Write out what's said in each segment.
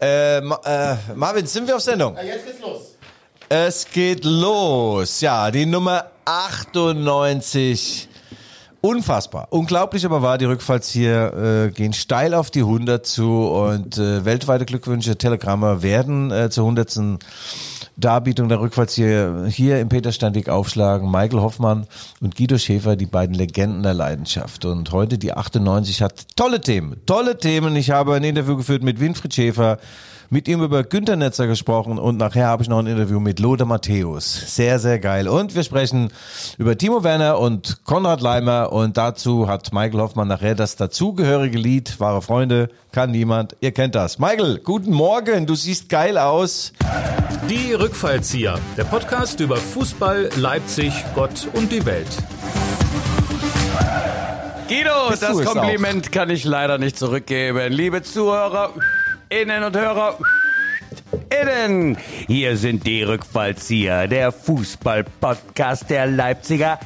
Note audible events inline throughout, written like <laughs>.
Äh, Ma äh, Marvin, sind wir auf Sendung? Ja, jetzt geht's los. Es geht los. Ja, die Nummer 98. Unfassbar. Unglaublich aber war, die Rückfalls hier äh, gehen steil auf die 100 zu und äh, weltweite Glückwünsche, Telegramme werden äh, zur 100. Darbietung der Rückfalls hier, im Peterstandweg aufschlagen. Michael Hoffmann und Guido Schäfer, die beiden Legenden der Leidenschaft. Und heute die 98 hat tolle Themen, tolle Themen. Ich habe ein Interview geführt mit Winfried Schäfer, mit ihm über Günter Netzer gesprochen und nachher habe ich noch ein Interview mit Lothar Matthäus. Sehr, sehr geil. Und wir sprechen über Timo Werner und Konrad Leimer und dazu hat Michael Hoffmann nachher das dazugehörige Lied Wahre Freunde kann niemand. Ihr kennt das. Michael, guten Morgen. Du siehst geil aus. Die Rückfallzieher, der Podcast über Fußball, Leipzig, Gott und die Welt. Guido, Bist das Kompliment kann ich leider nicht zurückgeben. Liebe Zuhörer, Innen und Hörer, Innen, hier sind die Rückfallzieher, der Fußball-Podcast der Leipziger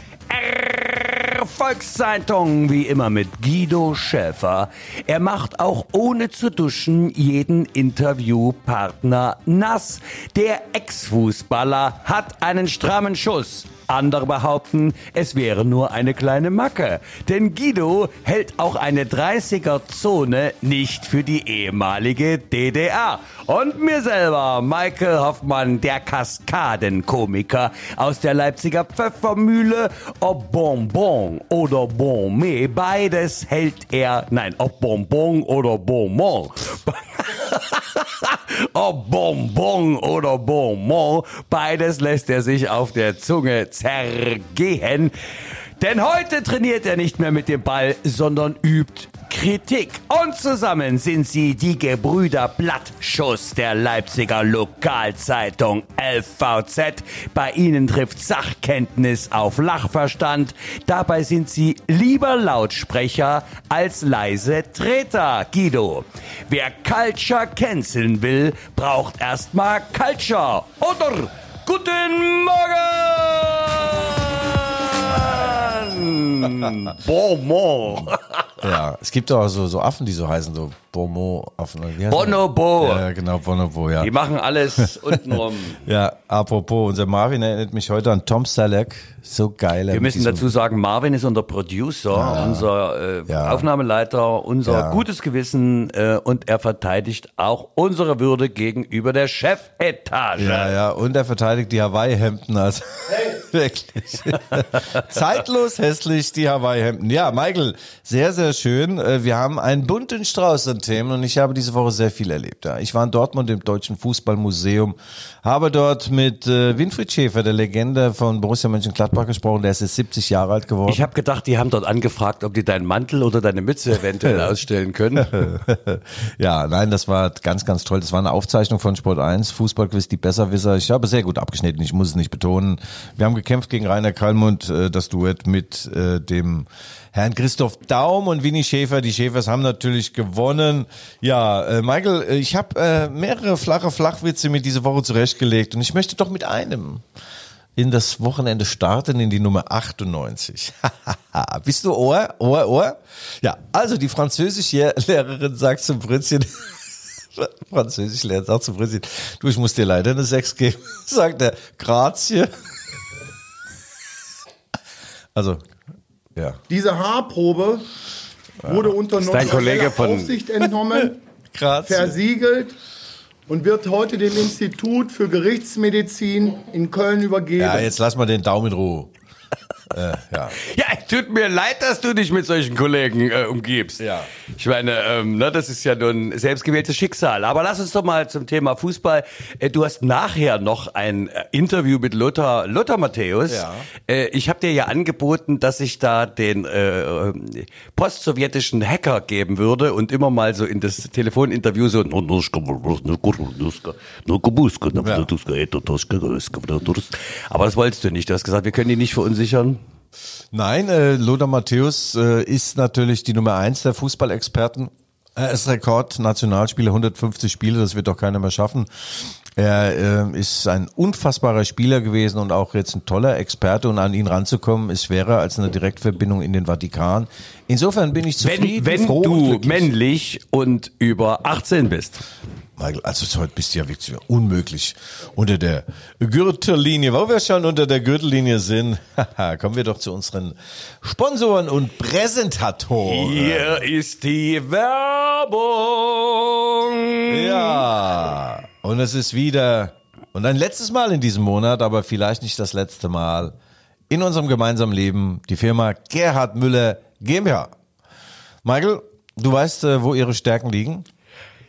Volkszeitung, wie immer mit Guido Schäfer. Er macht auch ohne zu duschen jeden Interviewpartner nass. Der Ex-Fußballer hat einen strammen Schuss. Andere behaupten, es wäre nur eine kleine Macke. Denn Guido hält auch eine 30er-Zone nicht für die ehemalige DDR. Und mir selber, Michael Hoffmann, der Kaskadenkomiker aus der Leipziger Pfeffermühle, ob Bonbon oder Bonmé, beides hält er, nein, ob Bonbon oder Bonbon. <laughs> Ob Bonbon oder Bonbon, beides lässt er sich auf der Zunge zergehen. Denn heute trainiert er nicht mehr mit dem Ball, sondern übt Kritik. Und zusammen sind sie die Gebrüder Blattschuss der Leipziger Lokalzeitung LVZ. Bei ihnen trifft Sachkenntnis auf Lachverstand. Dabei sind sie lieber Lautsprecher als leise Treter, Guido. Wer Culture canceln will, braucht erstmal Culture. Oder guten Morgen! <laughs> Bonbon. <laughs> Ja, es gibt auch so, so Affen, die so heißen, so die? Bonobo. Ja, genau, Bonobo, ja. Die machen alles untenrum. <laughs> Ja, apropos, unser Marvin erinnert mich heute an Tom Selleck. So geil. Wir müssen dazu sagen, Marvin ist unser Producer, unser äh, Ja. Aufnahmeleiter, unser Ja. gutes Gewissen äh, und er verteidigt auch unsere Würde gegenüber der Chefetage. Ja, ja, und er verteidigt die Hawaii-Hemden. Also wirklich. <laughs> Zeitlos hässlich, die Hawaii-Hemden. Ja, Michael, sehr, sehr schön. Äh, Wir haben einen bunten Strauß an Themen und ich habe diese Woche sehr viel erlebt. Ich war in Dortmund im Deutschen Fußballmuseum, habe dort mit äh, Winfried Schäfer, der Legende von Borussia Mönchengladbach, gesprochen. Der ist jetzt 70 Jahre alt geworden. Ich habe gedacht, die haben dort angefragt, ob die deinen Mantel oder deine Mütze eventuell <laughs> ausstellen können. <laughs> ja, nein, das war ganz, ganz toll. Das war eine Aufzeichnung von Sport 1, Fußballquiz, die Besserwisser. Ich habe sehr gut abgeschnitten, ich muss es nicht betonen. Wir haben gekämpft gegen Rainer Kallmund, äh, das Duett mit äh, dem Herrn Christoph Daum und Winnie Schäfer. Die Schäfers haben natürlich gewonnen. Ja, äh, Michael, äh, ich habe äh, mehrere flache Flachwitze mir diese Woche zurechtgelegt und ich möchte doch mit einem in das Wochenende starten in die Nummer 98. <laughs> Bist du Ohr? Ohr, Ohr? Ja, also die Französischlehrerin sagt zum Prinzchen, <laughs> Französischlehrerin sagt zum Prinzchen, du, ich muss dir leider eine 6 geben. <laughs> Sagt er, grazie. Also, ja, Diese Haarprobe wurde unter von- Aufsicht entnommen, <laughs> versiegelt und wird heute dem Institut für Gerichtsmedizin in Köln übergeben. Ja, jetzt lass mal den Daumen in Ruhe. Äh, ja. Ja, tut mir leid, dass du dich mit solchen Kollegen äh, umgibst. Ja. Ich meine, ähm, ne, das ist ja nun ein selbstgewähltes Schicksal. Aber lass uns doch mal zum Thema Fußball. Äh, du hast nachher noch ein äh, Interview mit Lothar, Lothar Matthäus. Ja. Äh, ich habe dir ja angeboten, dass ich da den äh, äh, postsowjetischen Hacker geben würde und immer mal so in das Telefoninterview so aber das wolltest du nicht. Du hast gesagt, wir können die nicht verunsichern. Nein, äh, Lothar Matthäus äh, ist natürlich die Nummer eins der Fußballexperten. Er ist Rekord, Nationalspieler, 150 Spiele, das wird doch keiner mehr schaffen. Er äh, ist ein unfassbarer Spieler gewesen und auch jetzt ein toller Experte und an ihn ranzukommen ist schwerer als eine Direktverbindung in den Vatikan. Insofern bin ich zufrieden, Wenn, wenn froh und du glücklich. männlich und über 18 bist. Michael, also heute bist du ja wirklich unmöglich unter der Gürtellinie. Wo wir schon unter der Gürtellinie sind, <laughs> kommen wir doch zu unseren Sponsoren und Präsentatoren. Hier ist die Werbung. Ja, und es ist wieder und ein letztes Mal in diesem Monat, aber vielleicht nicht das letzte Mal in unserem gemeinsamen Leben die Firma Gerhard Müller GmbH. Michael, du weißt, äh, wo ihre Stärken liegen?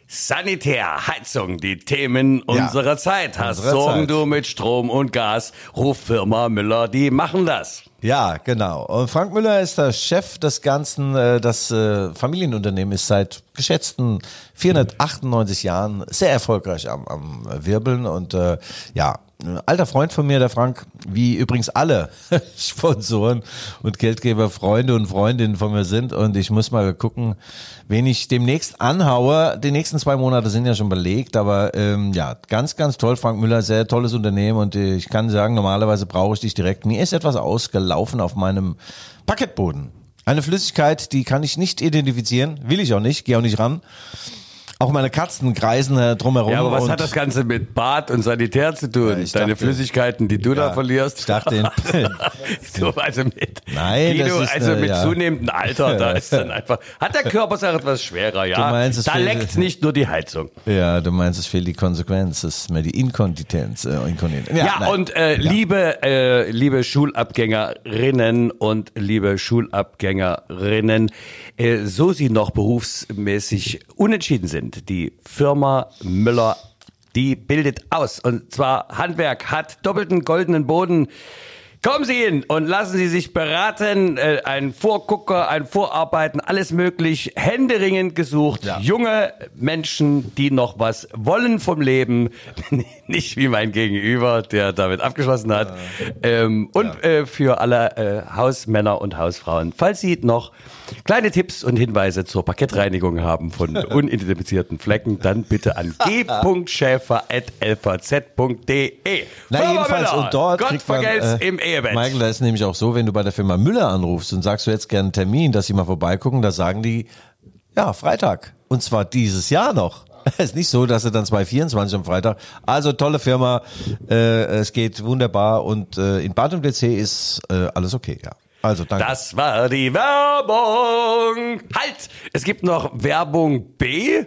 Sanitär, Heizung, die Themen Ja. unserer Zeit. Hast Sorgen du mit Strom und Gas, ruf Firma Müller, die machen das. Ja, genau. Und Frank Müller ist der Chef des Ganzen. äh, Das äh, Familienunternehmen ist seit geschätzten 498 Jahren sehr erfolgreich am, am Wirbeln. Und äh, ja, ein alter Freund von mir, der Frank, wie übrigens alle <laughs> Sponsoren und Geldgeber Freunde und Freundinnen von mir sind. Und ich muss mal gucken, wen ich demnächst anhaue. Die nächsten zwei Monate sind ja schon belegt, aber ähm, ja, ganz, ganz toll, Frank Müller, sehr tolles Unternehmen und ich kann sagen, normalerweise brauche ich dich direkt. Mir ist etwas ausgelaufen auf meinem Parkettboden. Eine Flüssigkeit, die kann ich nicht identifizieren, will ich auch nicht, gehe auch nicht ran. Auch meine Katzen kreisen äh, drumherum. Ja, aber was hat das Ganze mit Bad und Sanitär zu tun? Ja, Deine dachte- Flüssigkeiten, die du da Ja, verlierst? Ich dachte, <laughs> <laughs> so, also mit, Nein, das ist, also äh, mit ja. zunehmendem Alter, da <laughs> ist dann einfach, hat der Körper auch etwas schwerer, ja. Du meinst, es da leckt nicht nur die Heizung. ja, du meinst, es fehlt die Konsequenz, es ist mehr die Inkontinenz. Äh, Inkontinenz. Ja, nein. und äh, liebe, äh, liebe Schulabgängerinnen und liebe Schulabgängerinnen, äh, so sie noch berufsmäßig unentschieden sind, die Firma Müller, die bildet aus. Und zwar Handwerk hat doppelten goldenen Boden. Kommen Sie hin und lassen Sie sich beraten. Äh, ein Vorgucker, ein Vorarbeiten, alles möglich. Händeringend gesucht. Ja. Junge Menschen, die noch was wollen vom Leben. <laughs> Nicht wie mein Gegenüber, der damit abgeschlossen hat. Ähm, und äh, für alle äh, Hausmänner und Hausfrauen. Falls Sie noch kleine Tipps und Hinweise zur Parkettreinigung haben von <laughs> unidentifizierten Flecken, dann bitte an <laughs> g.schäfer.lvz.de. Na, jedenfalls, Müller, und dort Gott kriegt man, äh, Ehebett. Michael, da ist nämlich auch so, wenn du bei der Firma Müller anrufst und sagst du jetzt gerne einen Termin, dass sie mal vorbeigucken, da sagen die, ja, Freitag. Und zwar dieses Jahr noch. <laughs> Es ist nicht so, dass sie dann 224 am Freitag. Also tolle Firma, äh, es geht wunderbar und äh, in Bad und DC ist äh, alles okay, ja. Also danke. Das war die Werbung. Halt! Es gibt noch Werbung B.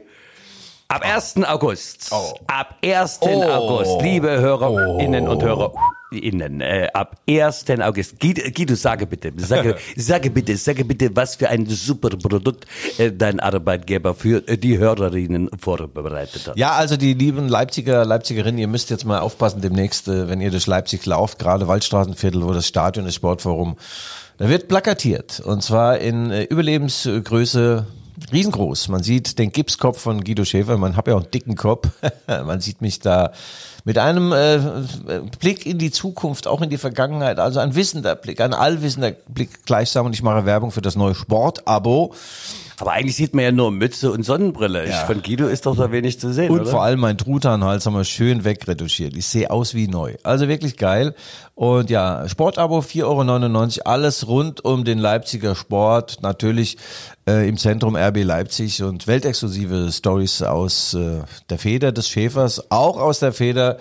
Ab 1. August. Ab 1. Oh. August, liebe Hörerinnen und Hörerinnen, äh, ab 1. August. Guido, Guido, sage bitte, sage, <laughs> sage bitte, sage bitte, was für ein super Produkt äh, dein Arbeitgeber für äh, die Hörerinnen vorbereitet hat. Ja, also die lieben Leipziger, Leipzigerinnen, ihr müsst jetzt mal aufpassen demnächst, äh, wenn ihr durch Leipzig lauft, gerade Waldstraßenviertel, wo das Stadion ist, Sportforum, da wird plakatiert. Und zwar in äh, Überlebensgröße riesengroß. Man sieht den Gipskopf von Guido Schäfer, man hat ja auch einen dicken Kopf. <laughs> man sieht mich da mit einem äh, Blick in die Zukunft, auch in die Vergangenheit, also ein wissender Blick, ein allwissender Blick gleichsam. Und ich mache Werbung für das neue Sportabo. Aber eigentlich sieht man ja nur Mütze und Sonnenbrille. Ich, Ja. von Guido ist doch da wenig zu sehen, Und oder? vor allem mein Truthahnhals haben wir schön wegretuschiert. Ich sehe aus wie neu. Also wirklich geil. Und ja, Sportabo 4,99 Euro. Alles rund um den Leipziger Sport. Natürlich äh, im Zentrum RB Leipzig und weltexklusive Stories aus äh, der Feder des Schäfers. Auch aus der Feder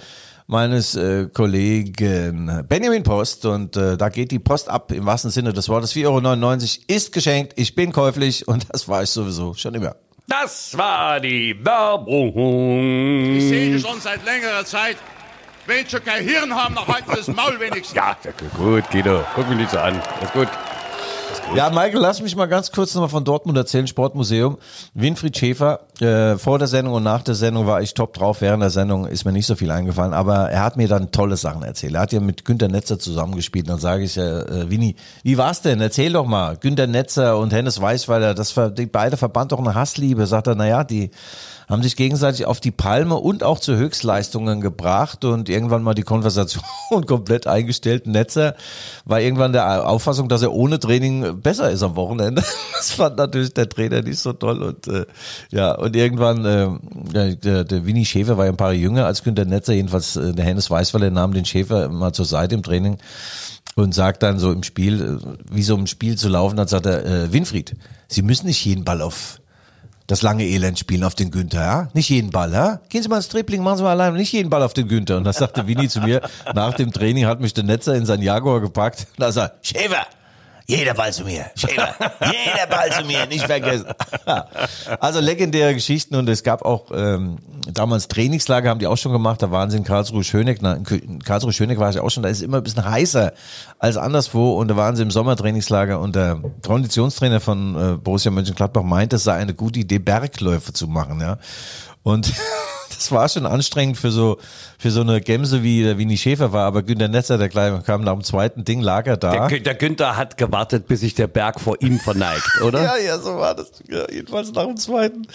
meines äh, Kollegen Benjamin Post und äh, da geht die Post ab im wahrsten Sinne des Wortes. 4,99 Euro ist geschenkt, ich bin käuflich und das war ich sowieso schon immer. Das war die Werbung. Ich sehe schon seit längerer Zeit, wenn schon kein Hirn haben, noch halten das Maul wenigstens. Ja, ja, gut, Guido. Guck mich nicht so an. Ist gut. Ja, Michael, lass mich mal ganz kurz nochmal von Dortmund erzählen, Sportmuseum. Winfried Schäfer, äh, vor der Sendung und nach der Sendung war ich top drauf. Während der Sendung ist mir nicht so viel eingefallen, aber er hat mir dann tolle Sachen erzählt. Er hat ja mit Günter Netzer zusammengespielt. Dann sage ich, äh, äh, Winnie, wie war's denn? Erzähl doch mal. Günter Netzer und Hennes Weißweiler, das ver die beide verband doch eine Hassliebe. Sagt er, naja, die haben sich gegenseitig auf die Palme und auch zu Höchstleistungen gebracht und irgendwann mal die Konversation <laughs> komplett eingestellt. Netzer war irgendwann der Auffassung, dass er ohne Training besser ist am Wochenende. <laughs> Das fand natürlich der Trainer nicht so toll und äh, ja und irgendwann äh, der, der, Winnie Schäfer war ja ein paar jünger als Günter Netzer, jedenfalls äh, der Hennes Weißweiler nahm den Schäfer mal zur Seite im Training und sagt dann so im Spiel, äh, wie so ein Spiel zu laufen hat, sagt er, äh, Winfried, Sie müssen nicht jeden Ball auf das lange Elend spielen auf den Günther, ja? Nicht jeden Ball, ja? Gehen Sie mal ins Tripling, machen Sie mal allein, nicht jeden Ball auf den Günther. Und das sagte Winnie zu mir, nach dem Training hat mich der Netzer in sein Jaguar gepackt. Und <laughs> da sagt, Schäfer, jeder Ball zu mir, Schäfer, jeder Ball zu mir, nicht vergessen. <laughs> Also legendäre Geschichten und es gab auch ähm, damals Trainingslager, haben die auch schon gemacht, da waren sie in Karlsruhe-Schöneck, na, in Karlsruhe-Schöneck war ich auch schon, da ist es immer ein bisschen heißer als anderswo und da waren sie im Sommertrainingslager und der Konditionstrainer von äh, Borussia Mönchengladbach meinte, es sei eine gute Idee, Bergläufe zu machen, ja. Und <laughs> das war schon anstrengend für so, für so eine Gemse wie der Winnie Schäfer war, aber Günter Netzer, der gleich kam nach dem zweiten Ding, lag er da. Der, Gü- der Günther hat gewartet, bis sich der Berg vor ihm verneigt, <laughs> oder? Ja, ja, so war das. Ja, jedenfalls nach dem zweiten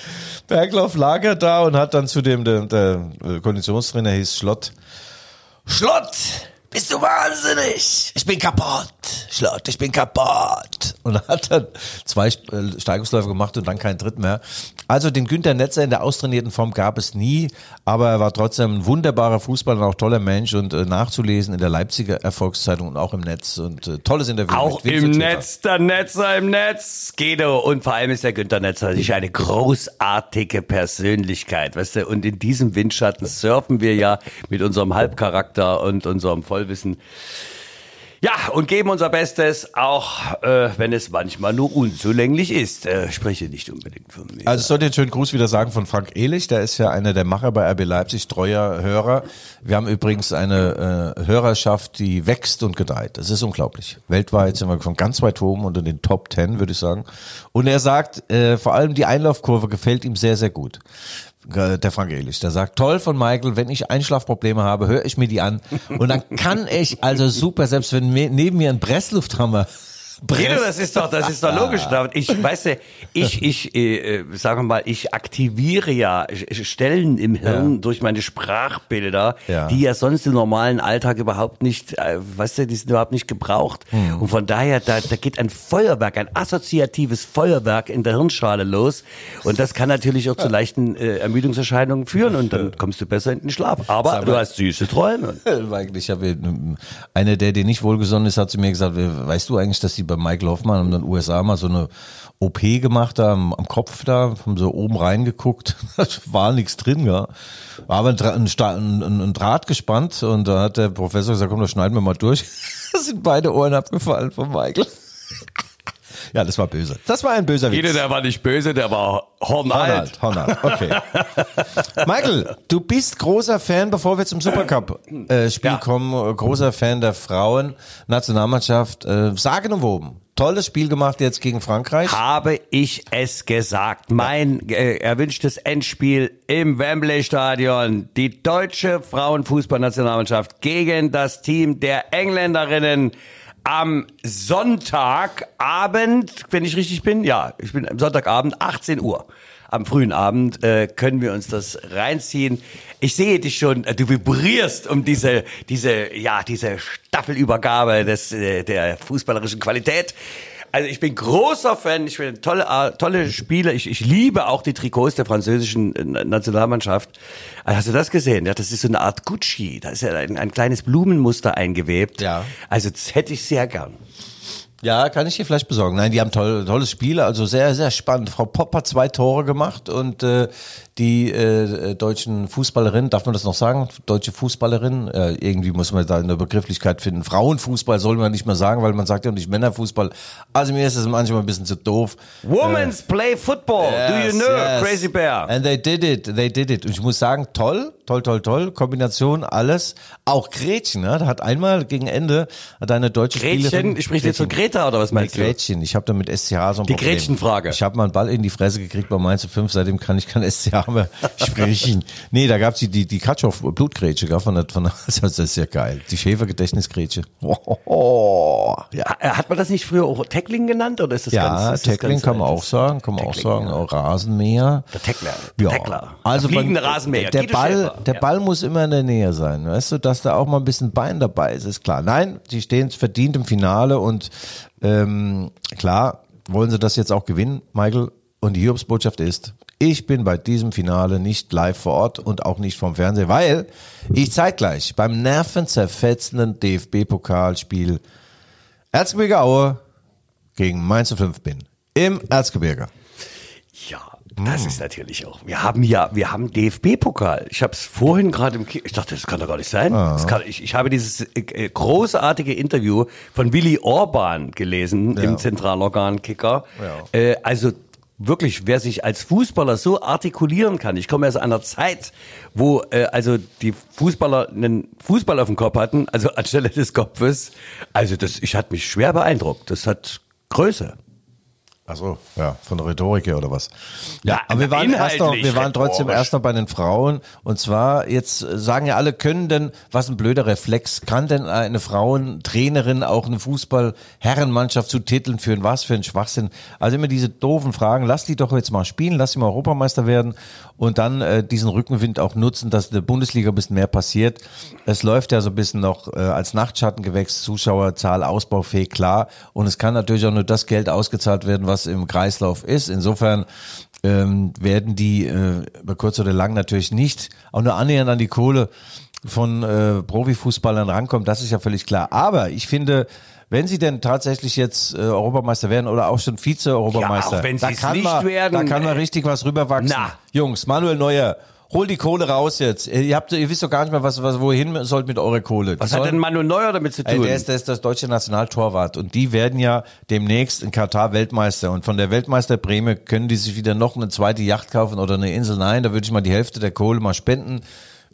Berglauf lag er da und hat dann zu dem, der, der Konditionstrainer hieß Schlott. Schlott! Bist du wahnsinnig? Ich bin kaputt. Schlott, ich bin kaputt. Und hat dann zwei äh, Steigungsläufe gemacht und dann keinen dritten mehr. Also den Günther Netzer in der austrainierten Form gab es nie, aber er war trotzdem ein wunderbarer Fußballer und auch toller Mensch und äh, nachzulesen in der Leipziger Erfolgszeitung und auch im Netz und äh, tolles Interview. Auch im. Netz, der Netzer im Netz. Guido. Und vor allem ist der Günther Netzer sich eine großartige Persönlichkeit, weißt du? Und in diesem Windschatten surfen wir ja mit unserem Halbcharakter und unserem Vollwissen. Ja, und geben unser Bestes, auch äh, wenn es manchmal nur unzulänglich ist. Äh, spreche nicht unbedingt von mir. Also ich sollte einen schönen Gruß wieder sagen von Frank Ehlich, der ist ja einer der Macher bei RB Leipzig, treuer Hörer. Wir haben übrigens eine äh, Hörerschaft, die wächst und gedeiht. Das ist unglaublich. Weltweit sind wir von ganz weit oben unter den Top Ten, würde ich sagen. Und er sagt, äh, vor allem die Einlaufkurve gefällt ihm sehr, sehr gut. Äh, Der Frank Ehlich, der sagt, toll von Michael, wenn ich Einschlafprobleme habe, höre ich mir die an. Und dann kann ich also super, selbst wenn neben mir ein Presslufthammer Guido, das ist doch, das ist doch logisch. <laughs> Ich, weißt du, ich, ich, äh, äh, sagen wir mal, ich aktiviere ja Stellen im Hirn Ja. durch meine Sprachbilder, Ja. die ja sonst im normalen Alltag überhaupt nicht, äh, weißt du, die sind überhaupt nicht gebraucht. Hm. Und von daher, da, da geht ein Feuerwerk, ein assoziatives Feuerwerk in der Hirnschale los. Und das kann natürlich auch zu leichten äh, Ermüdungserscheinungen führen und dann kommst du besser in den Schlaf. Aber mal- du hast süße Träume. <laughs> Ich habe einer, der dir nicht wohlgesonnen ist, hat zu mir gesagt, weißt du eigentlich, dass die bei Michael Hoffmann in den USA mal so eine OP gemacht haben, am Kopf da, haben so oben reingeguckt, <laughs> da war nichts drin, ja. War aber ein, ein, ein ein Draht gespannt und da hat der Professor gesagt, komm, das schneiden wir mal durch. <laughs> Da sind beide Ohren abgefallen von Michael. Ja, das war böse. Das war ein böser Witz. Guido, der war nicht böse, der war hornalt. Honald, Honald, okay. <laughs> Michael, du bist großer Fan, bevor wir zum Supercup-Spiel Ja. kommen, äh, großer Fan der Frauen-Nationalmannschaft. Äh, sagenumwoben. Tolles Spiel gemacht jetzt gegen Frankreich. habe ich es gesagt. Mein äh, erwünschtes Endspiel im Wembley Stadion. Die deutsche Frauenfußballnationalmannschaft gegen das Team der Engländerinnen am Sonntagabend, wenn ich richtig bin. Ja, ich bin am Sonntagabend, 18 Uhr. Am frühen Abend äh, können wir uns das reinziehen. Ich sehe dich schon, äh, du vibrierst um diese, diese, ja, diese Staffelübergabe des, äh, der fußballerischen Qualität. Also ich bin großer Fan, ich bin tolle, äh, tolle Spieler. Ich, ich liebe auch die Trikots der französischen äh, Nationalmannschaft. Also Hast du das gesehen? Ja, das ist so eine Art Gucci. Da ist ja ein, ein kleines Blumenmuster eingewebt. Ja. Also das hätte ich sehr gern. Ja, kann ich dir vielleicht besorgen. Nein, die haben toll, tolles Spiel, also sehr, sehr spannend. Frau Popp hat zwei Tore gemacht und äh, die äh, deutschen Fußballerinnen, darf man das noch sagen? Deutsche Fußballerinnen, äh, irgendwie muss man da eine Begrifflichkeit finden. Frauenfußball soll man nicht mehr sagen, weil man sagt ja nicht Männerfußball. Also mir ist das manchmal ein bisschen zu doof. Women's play football. Do you Yes, know, yes. Crazy Bear? And they did it, they did it. Und ich muss sagen, toll, toll, toll, toll. Kombination, alles. Auch Gretchen, ne? da hat einmal gegen Ende hat eine deutsche Gretchen, Spielerin... spricht jetzt von Greta oder was meinst du? Gretchen. Ich habe da mit SCH so ein Die Problem. Gretchenfrage. Ich habe mal einen Ball in die Fresse gekriegt bei Mainz 5, seitdem kann ich kein SCH mehr <laughs> sprechen. Nee, da gab's die, die, die Katschhoff Blutgrätsche, gell, von der, von der, <laughs> das ist ja geil. Die Schäfergedächtnisgrätsche. Oh, <laughs> ja. Ha- Hat man das nicht früher auch Tackling genannt oder ist das Ja, ganz ist Tackling ganz kann man auch sagen, kann man auch sagen, ja. auch Rasenmäher. Der Tackler, Ja, Tackler. also Der fliegende Rasenmäher. Der Guido Ball, Schäfer. der Ja. Ball muss immer in der Nähe sein, weißt du, dass da auch mal ein bisschen Bein dabei ist, ist klar. Nein, die stehen verdient im Finale und ähm, klar wollen sie das jetzt auch gewinnen, Michael. Und die Hiobsbotschaft ist, ich bin bei diesem Finale nicht live vor Ort und auch nicht vom Fernseher, weil ich zeitgleich beim nervenzerfetzenden DFB-Pokalspiel Erzgebirge Aue gegen Mainz 05 bin. Im Erzgebirge. Ja, Das ist natürlich auch. Wir haben ja, wir haben DFB-Pokal. Ich habe es vorhin gerade im, Ki ich dachte, das kann doch gar nicht sein. Das kann, ich, ich habe dieses äh, großartige Interview von Willy Orban gelesen im Zentralorgan Kicker. Ja. Äh, also wirklich, wer sich als Fußballer so artikulieren kann. Ich komme aus einer Zeit, wo äh, also die Fußballer einen Fußball auf dem Kopf hatten, also <laughs> anstelle des Kopfes. Also das, ich hatte mich schwer beeindruckt. Das hat Größe. Achso, ja, von der Rhetorik her oder was? Ja, aber wir waren, erst noch, wir waren trotzdem erst noch bei den Frauen. Und zwar, jetzt sagen ja alle, können denn, was ein blöder Reflex, kann denn eine Frauentrainerin auch eine Fußball-Herrenmannschaft zu Titeln führen? Was für ein Schwachsinn. Also immer diese doofen Fragen, lass die doch jetzt mal spielen, lass sie mal Europameister werden und dann äh, diesen Rückenwind auch nutzen, dass in der Bundesliga ein bisschen mehr passiert. Es läuft ja so ein bisschen noch äh, als Nachtschattengewächs, Zuschauerzahl ausbaufähig, klar. Und es kann natürlich auch nur das Geld ausgezahlt werden, was im Kreislauf ist. Insofern ähm, werden die äh, über kurz oder lang natürlich nicht auch nur annähernd an die Kohle von äh, Profifußballern rankommen. Das ist ja völlig klar. Aber ich finde, wenn sie denn tatsächlich jetzt äh, Europameister werden oder auch schon Vize-Europameister, Ja, auch wenn da kann nicht man, werden, da kann man richtig was rüberwachsen. na. Jungs, Manuel Neuer, hol die Kohle raus jetzt. Ihr habt, ihr wisst doch gar nicht mehr, was, was wohin sollt mit eurer Kohle. Was hat denn Manu Neuer damit zu Ey, tun? der, ist, der ist das deutsche Nationaltorwart und die werden ja demnächst in Katar Weltmeister und von der Weltmeisterprämie können die sich wieder noch eine zweite Yacht kaufen oder eine Insel. Nein, da würde ich mal die Hälfte der Kohle mal spenden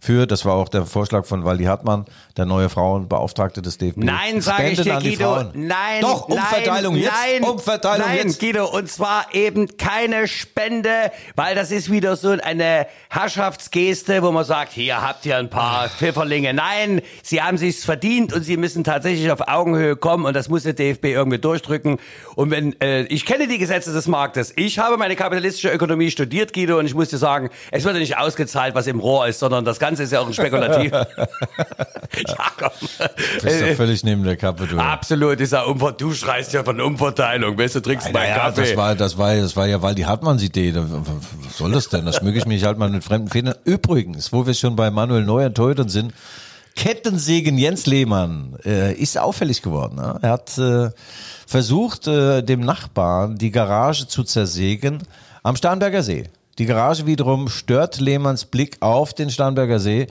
für, das war auch der Vorschlag von Waldi Hartmann, der neue Frauenbeauftragte des DFB. Nein, sage ich dir, Guido. Nein, Doch, Umverteilung nein, jetzt. Nein, Umverteilung nein, jetzt. Guido, und zwar eben keine Spende, weil das ist wieder so eine Herrschaftsgeste, wo man sagt, hier habt ihr ein paar Pfifferlinge. Nein, sie haben sich's verdient und sie müssen tatsächlich auf Augenhöhe kommen und das muss der DFB irgendwie durchdrücken. Und wenn, äh, ich kenne die Gesetze des Marktes. Ich habe meine kapitalistische Ökonomie studiert, Guido, und ich muss dir sagen, es wird ja nicht ausgezahlt, was im Rohr ist, sondern das Ganze ist ja auch ein Spekulativ. <laughs> ja, komm. Du bist doch völlig neben der Kappe, du. Absolut ist er Umver du schreist ja von Umverteilung. Weißt du, trinkst meinen Naja, Kaffee. das war, das war, das war ja Waldi Hartmanns Idee. Was soll das denn? Da schmücke ich mich halt mal mit fremden Federn. Übrigens, wo wir schon bei Manuel Neuer Torhütern sind, Kettensägen Jens Lehmann äh, ist auffällig geworden. Ne? Er hat äh, versucht, äh, dem Nachbarn die Garage zu zersägen am Starnberger See. Die Garage wiederum stört Lehmanns Blick auf den Starnberger See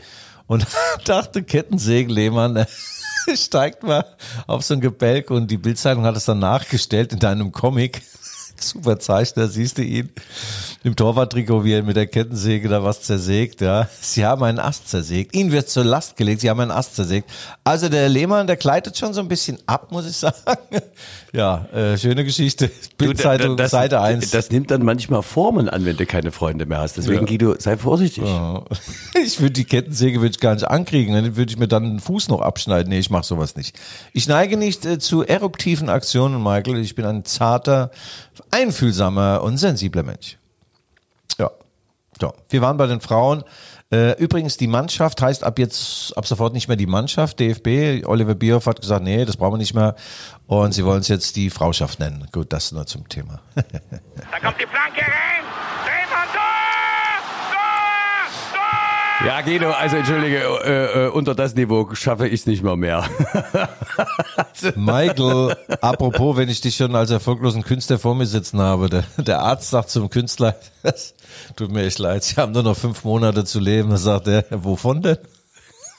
und <laughs> dachte Kettensägen Lehmann, <laughs> steigt mal auf so ein Gebälk und die Bildzeitung hat es dann nachgestellt in deinem Comic. Super Zeichner, siehst du ihn im Torwarttrikot, wie er mit der Kettensäge da was zersägt, ja. Sie haben einen Ast zersägt. Ihnen wird zur Last gelegt, sie haben einen Ast zersägt. Also der Lehmann, der gleitet schon so ein bisschen ab, muss ich <laughs> sagen. Ja, äh, schöne Geschichte. Bildzeitung, Seite 1. Das nimmt dann manchmal Formen an, wenn du keine Freunde mehr hast. Deswegen, Guido, sei vorsichtig. <laughs> Ich würde die Kettensäge würde ich gar nicht ankriegen, dann würde ich mir dann den Fuß noch abschneiden. Nee, ich mache sowas nicht. Ich neige nicht äh, zu eruptiven Aktionen, Michael. Ich bin ein zarter, einfühlsamer und sensibler Mensch. Ja. So, wir waren bei den Frauen. Äh, übrigens, die Mannschaft heißt ab jetzt, ab sofort nicht mehr die Mannschaft, DFB. Oliver Bierhoff hat gesagt, nee, das brauchen wir nicht mehr. Und sie wollen es jetzt die Frauschaft nennen. Gut, das nur zum Thema. <laughs> Da kommt die Flanke rein. Ja, Guido, also entschuldige, äh, äh, unter das Niveau schaffe ich es nicht mehr mehr. <laughs> Michael, apropos, wenn ich dich schon als erfolglosen Künstler vor mir sitzen habe, der, der Arzt sagt zum Künstler, das <laughs> tut mir echt leid, Sie haben nur noch fünf Monate zu leben. Da sagt er, wovon denn?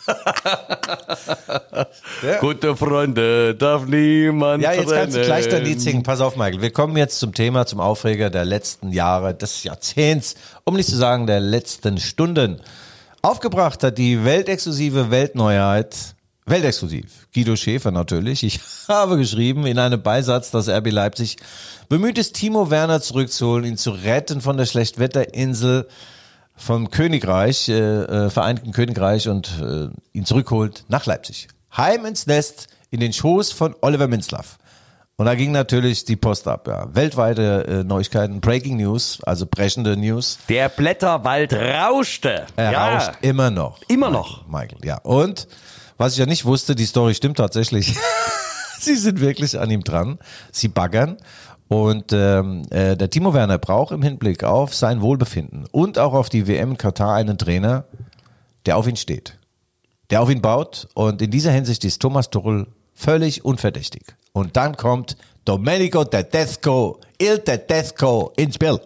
<laughs> Gute Freunde darf niemand Ja, jetzt kannst du gleich dein Lied singen. Pass auf, Michael. Wir kommen jetzt zum Thema, zum Aufreger der letzten Jahre, des Jahrzehnts, um nicht zu sagen der letzten Stunden. Aufgebracht hat die weltexklusive Weltneuheit, weltexklusiv, Guido Schäfer natürlich. Ich <laughs> habe geschrieben in einem Beisatz, dass RB Leipzig bemüht ist, Timo Werner zurückzuholen, ihn zu retten von der Schlechtwetterinsel vom Königreich, äh, äh, Vereinigten Königreich und äh, ihn zurückholt nach Leipzig. Heim ins Nest, in den Schoß von Oliver Minzlaff. Und da ging natürlich die Post ab, ja. Weltweite äh, Neuigkeiten, Breaking News, also brechende News. Der Blätterwald rauschte. Er ja. rauscht immer noch. Immer noch. Michael, ja. Und was ich ja nicht wusste, die Story stimmt tatsächlich. <laughs> Sie sind wirklich an ihm dran. Sie baggern. Und ähm, äh, der Timo Werner braucht im Hinblick auf sein Wohlbefinden und auch auf die WM in Katar einen Trainer, der auf ihn steht, der auf ihn baut. Und in dieser Hinsicht ist Thomas Tuchel völlig unverdächtig. Und dann kommt Domenico Tedesco, Il Tedesco ins Spiel.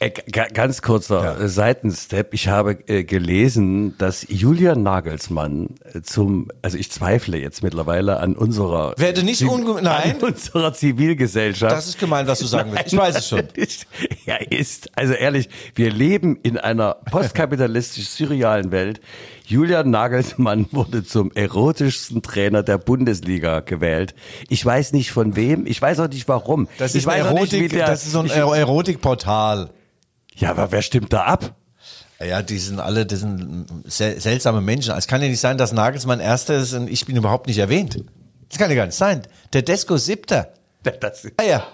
Äh, ga- ganz kurzer äh, Seitenstep. Ich habe äh, gelesen, dass Julian Nagelsmann äh, zum, also ich zweifle jetzt mittlerweile an unserer, Werde nicht unge- nein. unserer Zivilgesellschaft. Das ist gemein, was du sagen willst. Ich weiß es schon. <laughs> Er ist, also ehrlich, wir leben in einer postkapitalistisch-surrealen Welt. Julian Nagelsmann wurde zum erotischsten Trainer der Bundesliga gewählt. Ich weiß nicht von wem, ich weiß auch nicht warum. Das ist, auch nicht, Erotik, der, das ist so ein Erotikportal. Ja, aber wer stimmt da ab? Ja, die sind alle, das sind sel seltsame Menschen. Es kann ja nicht sein, dass Nagelsmann Erster ist und ich bin überhaupt nicht erwähnt. Das kann ja gar nicht sein. Der Desko Siebter. <laughs> Das, Ah ja.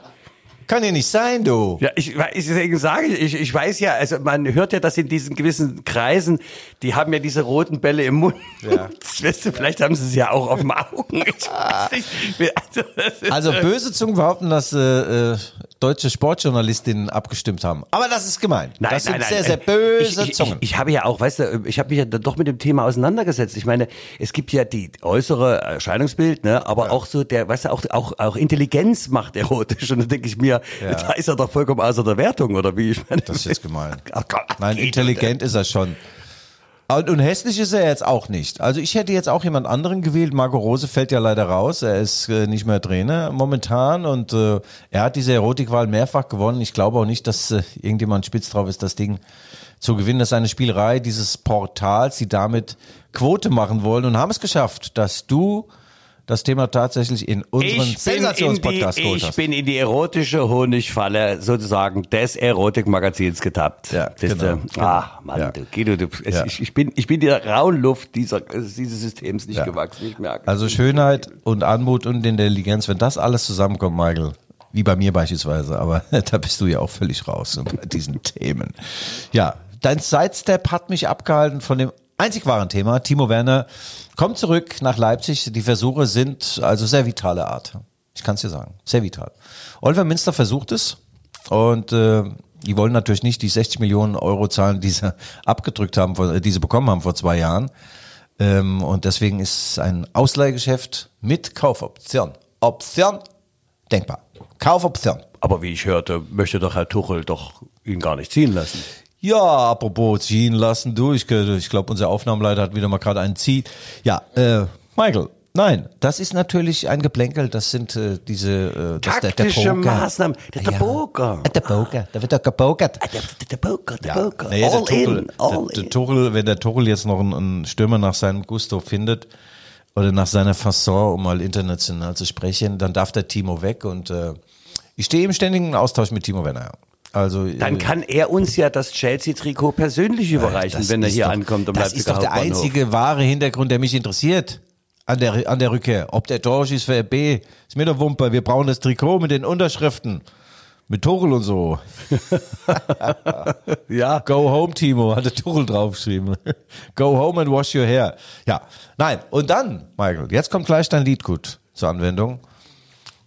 Kann ja nicht sein, du. Ja, ich, ich deswegen sage ich, ich, ich weiß ja, also man hört ja, dass in diesen gewissen Kreisen, die haben ja diese roten Bälle im Mund. Ja. <laughs> Das weißt du, vielleicht haben sie es ja auch auf dem Augen. Ich weiß nicht. Also, Also böse Zungen behaupten, dass äh, äh, deutsche Sportjournalistinnen abgestimmt haben. Aber das ist gemein. Nein, das sind nein, nein. sehr, sehr böse ich, ich, Zungen. Ich, ich habe ja auch, weißt du, ich habe mich ja doch mit dem Thema auseinandergesetzt. Ich meine, es gibt ja die äußere Erscheinungsbild, ne, aber auch so der, weißt du, auch auch auch Intelligenz macht erotisch. Und da denke ich mir, Ja. da ist er doch vollkommen außer der Wertung, oder wie? Ich meine, Das ist jetzt gemein. Ach <laughs> Gott, Nein, intelligent ist er schon. Und, hässlich ist er jetzt auch nicht. Also ich hätte jetzt auch jemand anderen gewählt. Marco Rose fällt ja leider raus. Er ist äh, nicht mehr Trainer momentan und äh, er hat diese Erotikwahl mehrfach gewonnen. Ich glaube auch nicht, dass äh, irgendjemand spitz drauf ist, das Ding zu gewinnen. Das ist eine Spielerei dieses Portals, die damit Quote machen wollen und haben es geschafft, dass du das Thema tatsächlich in unseren Sensationspodcast geholt ich bin in die erotische Honigfalle sozusagen des Erotikmagazins getappt. Ja, Das, genau, äh, genau. Ah, Mann, Ja. du, Guido, du, es, Ja. ich, ich, bin, ich bin der rauen Luft dieser, dieses Systems nicht Ja. gewachsen, ich merke. Also Schönheit und Anmut und Intelligenz, wenn das alles zusammenkommt, Michael, wie bei mir beispielsweise, aber <laughs> da bist du ja auch völlig raus bei diesen Themen. Ja, dein Sidestep hat mich abgehalten von dem einzig wahren Thema. Timo Werner kommt zurück nach Leipzig. Die Versuche sind also sehr vitale Art. Ich kann es dir sagen, sehr vital. Oliver Minster versucht es und äh, die wollen natürlich nicht die 60 Millionen Euro zahlen, die sie abgedrückt haben, die sie bekommen haben vor zwei Jahren. Ähm, und deswegen ist ein Ausleihgeschäft mit Kaufoption. Option denkbar. Kaufoption. Aber wie ich hörte, möchte doch Herr Tuchel doch ihn gar nicht ziehen lassen. Ja, apropos ziehen lassen, du, ich, ich glaube, unser Aufnahmeleiter hat wieder mal gerade einen Zieh. Ja, äh, Michael, nein, das ist natürlich ein Geplänkel, das sind äh, diese, äh, das ist der, der Poker. Maßnahmen. Der, der Ja. Poker. Der Poker, da wird doch gepokert. Ah, Der, der, der Poker, der Ja, Poker. nee, der all Tuchel, in, all der, der in. Tuchel, wenn der Tuchel jetzt noch einen, einen Stürmer nach seinem Gusto findet oder nach seiner Fasson, um mal international zu sprechen, dann darf der Timo weg und äh, ich stehe im ständigen Austausch mit Timo Werner. Also Dann kann er uns ja das Chelsea-Trikot persönlich überreichen, das wenn er hier doch, ankommt am Das ist doch der einzige wahre Hintergrund, der mich interessiert. An der, an der Rückkehr. Ob der Dorsch ist für RB, ist mir doch Wumpe. Wir brauchen das Trikot mit den Unterschriften. Mit Tuchel und so. <laughs> Ja. Go home, Timo, hatte Tuchel draufgeschrieben. <laughs> Go home and wash your hair. Ja, nein. Und dann, Michael, jetzt kommt gleich dein Liedgut zur Anwendung.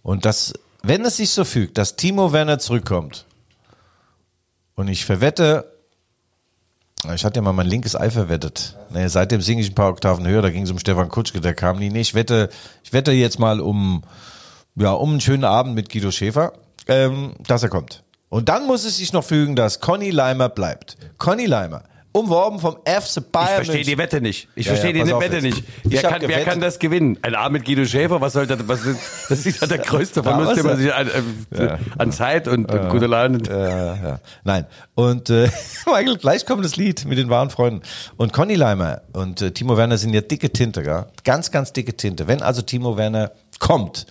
Und das, wenn es sich so fügt, dass Timo Werner zurückkommt und ich verwette, ich hatte ja mal mein linkes Ei verwettet. Nee, seitdem singe ich ein paar Oktaven höher, da ging es um Stefan Kutschke, der kam nie. Nee, ich wette, ich wette jetzt mal um, ja, um einen schönen Abend mit Guido Schäfer, ähm, dass er kommt. Und dann muss es sich noch fügen, dass Conny Leimer bleibt. Conny Leimer, umworben vom FC Bayern Ich verstehe die Wette nicht. Ich Ja, verstehe ja, die Wette jetzt. nicht. Ich Wer kann, wer kann das gewinnen? Ein Abend mit Guido Schäfer, was soll das, was ist, das ist ja der größte Verlust, den man sich an, äh, an Zeit und, und gute Laune. Nein. Und äh, <laughs> Michael, gleich kommt das Lied mit den wahren Freunden. Und Conny Leimer und äh, Timo Werner sind ja dicke Tinte, gell? Ganz, ganz dicke Tinte. Wenn also Timo Werner kommt,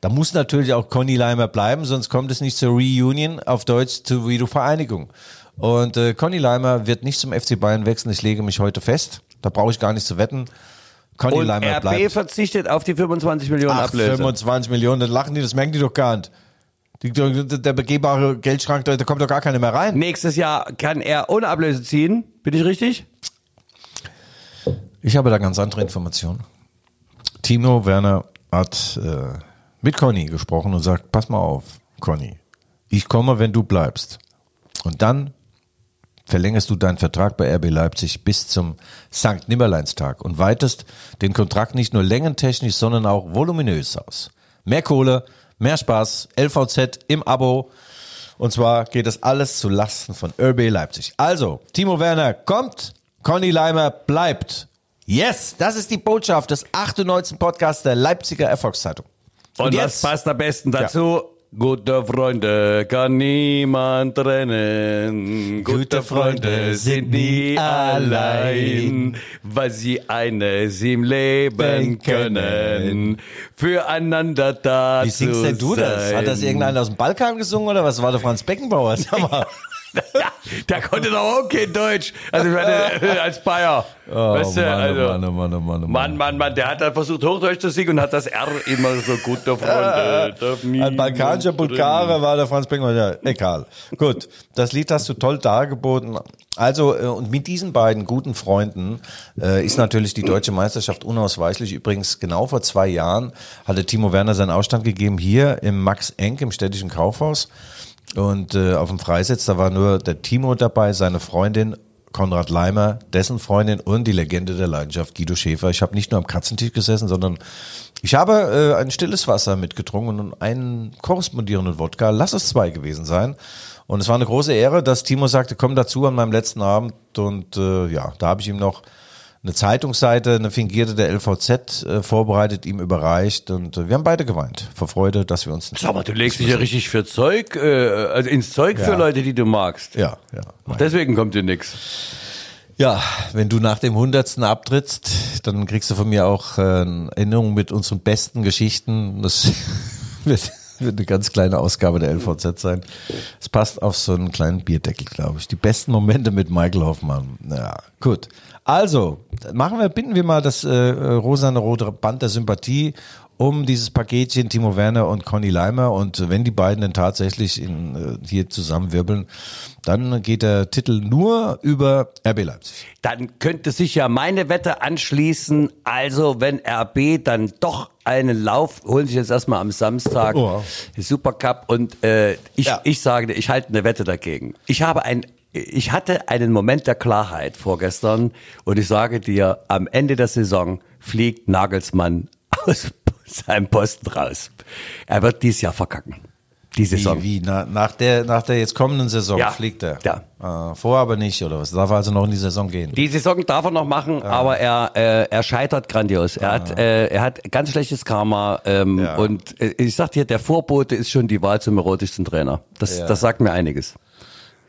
dann muss natürlich auch Conny Leimer bleiben, sonst kommt es nicht zur Reunion, auf Deutsch zur Wiedervereinigung. Und äh, Conny Leimer wird nicht zum FC Bayern wechseln, ich lege mich heute fest. Da brauche ich gar nicht zu wetten. Conny Und Leimer RB bleibt. verzichtet auf die 25 Millionen Ach, Ablöse. 25 Millionen, das lachen die, das merken die doch gar nicht. Die, der begehbare Geldschrank, da, da kommt doch gar keiner mehr rein. Nächstes Jahr kann er ohne Ablöse ziehen. Bin ich richtig? Ich habe da ganz andere Informationen. Timo Werner hat äh, mit Conny gesprochen und sagt, pass mal auf, Conny, ich komme, wenn du bleibst. Und dann verlängerst du deinen Vertrag bei RB Leipzig bis zum St. Nimmerleinstag und weitest den Kontrakt nicht nur längentechnisch, sondern auch voluminös aus. Mehr Kohle, mehr Spaß, LVZ im Abo Und zwar geht das alles zu Lasten von RB Leipzig. Also, Timo Werner kommt, Conny Leimer bleibt. Yes, das ist die Botschaft des 98. Podcasts der Leipziger Erfolgszeitung. Und, was jetzt- passt am besten dazu? Gute Freunde kann niemand trennen. Gute Freunde sind nie allein, weil sie eines im Leben können. Füreinander da Wie singst denn du das? Hat das irgendeiner aus dem Balkan gesungen oder was war der Franz Beckenbauer? Sag mal. <laughs> Der konnte doch auch kein Deutsch. Also ich meine, als Bayer. Oh, weißt du, Mann, also, oh Mann, oh Mann, oh Mann, oh Mann, Mann, Mann, der hat dann versucht Hochdeutsch zu singen und hat das R immer so gute Freunde. darf <laughs> Ein balkanischer. Bulgare war der Franz Beckenbauer. Ja, egal. Gut, das Lied hast du toll dargeboten. Also, äh, und mit diesen beiden guten Freunden äh, ist natürlich die deutsche Meisterschaft unausweichlich. Übrigens, genau vor zwei Jahren hatte Timo Werner seinen Ausstand gegeben hier im Max Enck im städtischen Kaufhaus. Und äh, auf dem Freisitz, da war nur der Timo dabei, seine Freundin Konrad Leimer, dessen Freundin und die Legende der Leidenschaft Guido Schäfer. Ich habe nicht nur am Katzentisch gesessen, sondern ich habe äh, ein stilles Wasser mitgetrunken und einen korrespondierenden Wodka. Lass es zwei gewesen sein. Und es war eine große Ehre, dass Timo sagte, komm dazu an meinem letzten Abend. Und äh, ja, da habe ich ihm noch eine Zeitungsseite, eine fingierte der LVZ äh, vorbereitet, ihm überreicht. Und äh, wir haben beide geweint vor Freude, dass wir uns nicht... Sag mal, du legst dich ja richtig für Zeug, äh, also ins Zeug für Ja. Leute, die du magst. Ja, ja. Deswegen kommt dir nix. Ja, wenn du nach dem Hundertsten abtrittst, dann kriegst du von mir auch äh, eine Erinnerung mit unseren besten Geschichten. Das <laughs> wird, wird eine ganz kleine Ausgabe der LVZ sein. Es passt auf so einen kleinen Bierdeckel, glaube ich. Die besten Momente mit Michael Hoffmann. Ja, gut. Also, machen wir, binden wir mal das äh, rosane rote Band der Sympathie um dieses Paketchen Timo Werner und Conny Leimer. Und wenn die beiden dann tatsächlich in, äh, hier zusammenwirbeln, dann geht der Titel nur über RB Leipzig. Dann könnte sich ja meine Wette anschließen. Also, wenn RB dann doch einen Lauf, holen sich jetzt erstmal am Samstag Oh. den Supercup und äh, ich, Ja. ich sage dir, ich halte eine Wette dagegen. Ich habe ein, ich hatte einen Moment der Klarheit vorgestern und ich sage dir, am Ende der Saison fliegt Nagelsmann <laughs> aus seinem Posten raus. Er wird dieses Jahr verkacken. Die Saison. Wie, wie? Na, nach, der, nach der jetzt kommenden Saison Ja. fliegt er? Ja. Äh, vorher aber nicht, oder was? Darf er also noch in die Saison gehen? Die Saison darf er noch machen, aber er, äh, er scheitert grandios. Er hat, äh, er hat ganz schlechtes Karma ähm, Ja. und äh, ich sag dir, der Vorbote ist schon die Wahl zum erotischsten Trainer. Das, Ja. das sagt mir einiges.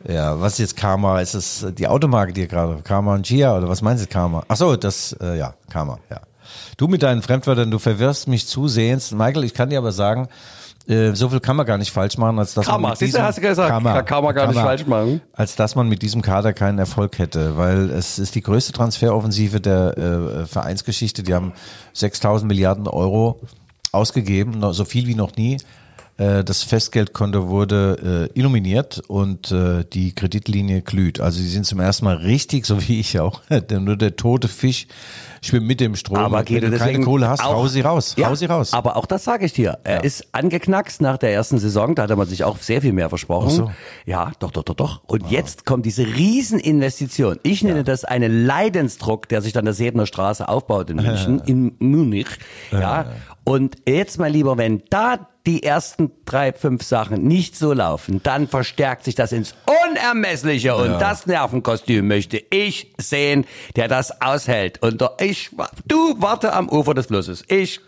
Ja, was ist jetzt Karma? Ist es die Automarke, die gerade, Karma und Gia, oder was meinst du Karma? Ach so, das, äh, ja, Karma, ja. Du mit deinen Fremdwörtern, du verwirrst mich zusehends. Michael, ich kann dir aber sagen, äh, so viel kann man gar nicht falsch machen, als dass Karma, man mit diesem hast du gesagt, kann man gar nicht falsch machen. Als dass man mit diesem Kader keinen Erfolg hätte, weil es ist die größte Transferoffensive der äh, Vereinsgeschichte. Die haben 6.000 Milliarden Euro ausgegeben, so viel wie noch nie. Äh, Das Festgeldkonto wurde äh, illuminiert und äh, die Kreditlinie glüht. Also sie sind zum ersten Mal richtig, so wie ich auch. <laughs> Denn Nur der tote Fisch schwimmt mit dem Strom. Aber Wenn du keine Kohle hast, auch- hau sie raus. Ja, hau sie raus. Aber auch das sage ich dir. Er ist angeknackst nach der ersten Saison. Da hatte man sich auch sehr viel mehr versprochen. Ach so. Ja, doch, doch, doch, doch. Und jetzt kommt diese Rieseninvestition. Ich nenne das einen Leidensdruck, der sich dann der Sebener Straße aufbaut in <laughs> München, in Munich. Ja. Und jetzt, mein Lieber, wenn da die ersten drei, fünf Sachen nicht so laufen, dann verstärkt sich das ins Unermessliche. Und das Nervenkostüm möchte ich sehen, der das aushält. Und ich, du warte am Ufer des Flusses. Ich,